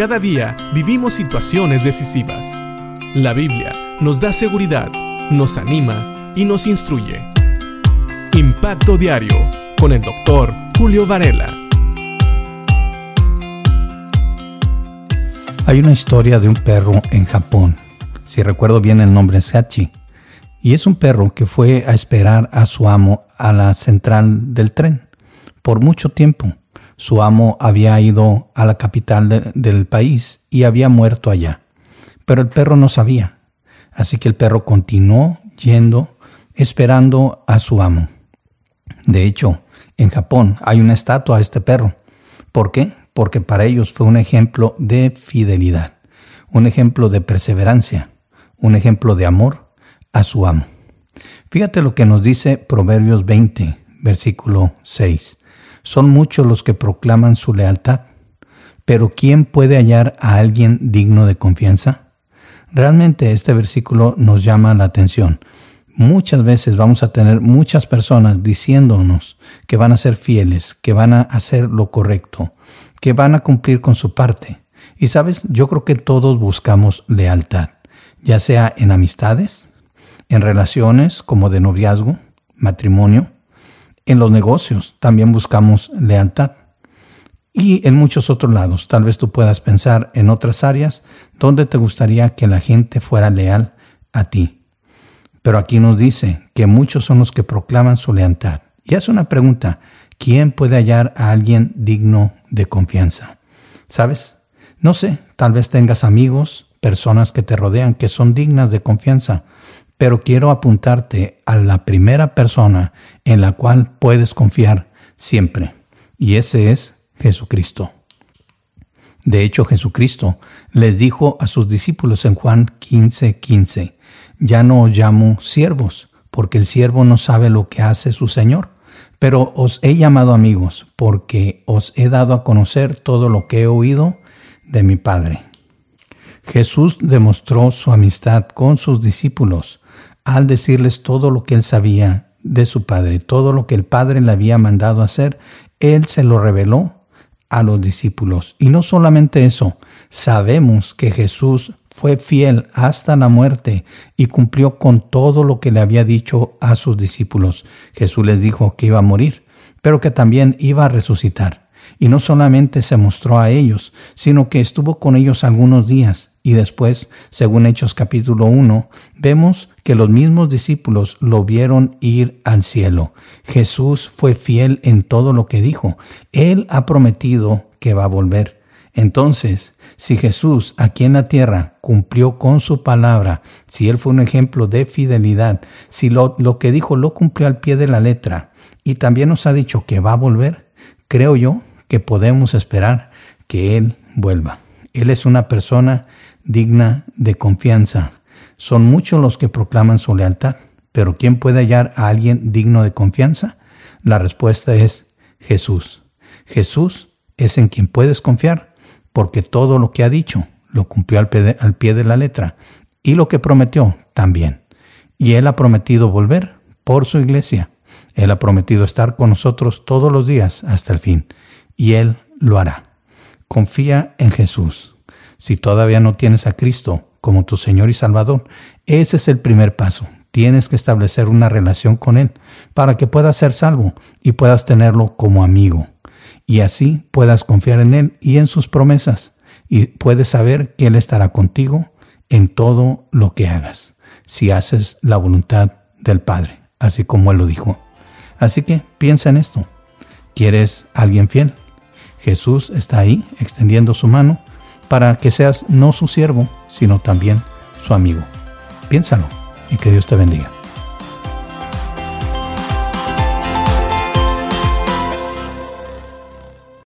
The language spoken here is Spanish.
Cada día vivimos situaciones decisivas. La Biblia nos da seguridad, nos anima y nos instruye. Impacto Diario con el doctor Julio Varela. Hay una historia de un perro en Japón. Si recuerdo bien el nombre es Hachi. Y es un perro que fue a esperar a su amo a la central del tren por mucho tiempo. Su amo había ido a la capital del país y había muerto allá. Pero el perro no sabía. Así que el perro continuó yendo esperando a su amo. De hecho, en Japón hay una estatua a este perro. ¿Por qué? Porque para ellos fue un ejemplo de fidelidad, un ejemplo de perseverancia, un ejemplo de amor a su amo. Fíjate lo que nos dice Proverbios 20, versículo 6. Son muchos los que proclaman su lealtad, pero ¿quién puede hallar a alguien digno de confianza? Realmente este versículo nos llama la atención. Muchas veces vamos a tener muchas personas diciéndonos que van a ser fieles, que van a hacer lo correcto, que van a cumplir con su parte. Y sabes, yo creo que todos buscamos lealtad, ya sea en amistades, en relaciones como de noviazgo, matrimonio, en los negocios también buscamos lealtad. Y en muchos otros lados, tal vez tú puedas pensar en otras áreas donde te gustaría que la gente fuera leal a ti. Pero aquí nos dice que muchos son los que proclaman su lealtad. Y hace una pregunta, ¿quién puede hallar a alguien digno de confianza? ¿Sabes? No sé, tal vez tengas amigos, personas que te rodean que son dignas de confianza, pero quiero apuntarte a la primera persona en la cual puedes confiar siempre, y ese es Jesucristo. De hecho, Jesucristo les dijo a sus discípulos en Juan 15:15, 15, ya no os llamo siervos, porque el siervo no sabe lo que hace su Señor, pero os he llamado amigos, porque os he dado a conocer todo lo que he oído de mi Padre. Jesús demostró su amistad con sus discípulos al decirles todo lo que él sabía de su Padre, todo lo que el Padre le había mandado hacer, él se lo reveló a los discípulos. Y no solamente eso, sabemos que Jesús fue fiel hasta la muerte y cumplió con todo lo que le había dicho a sus discípulos. Jesús les dijo que iba a morir, pero que también iba a resucitar. Y no solamente se mostró a ellos, sino que estuvo con ellos algunos días. Y después, según Hechos capítulo 1, vemos que los mismos discípulos lo vieron ir al cielo. Jesús fue fiel en todo lo que dijo. Él ha prometido que va a volver. Entonces, si Jesús aquí en la tierra cumplió con su palabra, si Él fue un ejemplo de fidelidad, si lo, lo que dijo lo cumplió al pie de la letra y también nos ha dicho que va a volver, creo yo que podemos esperar que Él vuelva. Él es una persona digna de confianza. Son muchos los que proclaman su lealtad, pero ¿quién puede hallar a alguien digno de confianza? La respuesta es Jesús. Jesús es en quien puedes confiar, porque todo lo que ha dicho lo cumplió al pie de, la letra, y lo que prometió también. Y Él ha prometido volver por su iglesia. Él ha prometido estar con nosotros todos los días hasta el fin y Él lo hará. Confía en Jesús. Si todavía no tienes a Cristo como tu Señor y Salvador, ese es el primer paso. Tienes que establecer una relación con Él para que puedas ser salvo y puedas tenerlo como amigo. Y así puedas confiar en Él y en sus promesas y puedes saber que Él estará contigo en todo lo que hagas, si haces la voluntad del Padre, así como Él lo dijo. Así que piensa en esto. ¿Quieres alguien fiel? Jesús está ahí extendiendo su mano para que seas no su siervo, sino también su amigo. Piénsalo y que Dios te bendiga.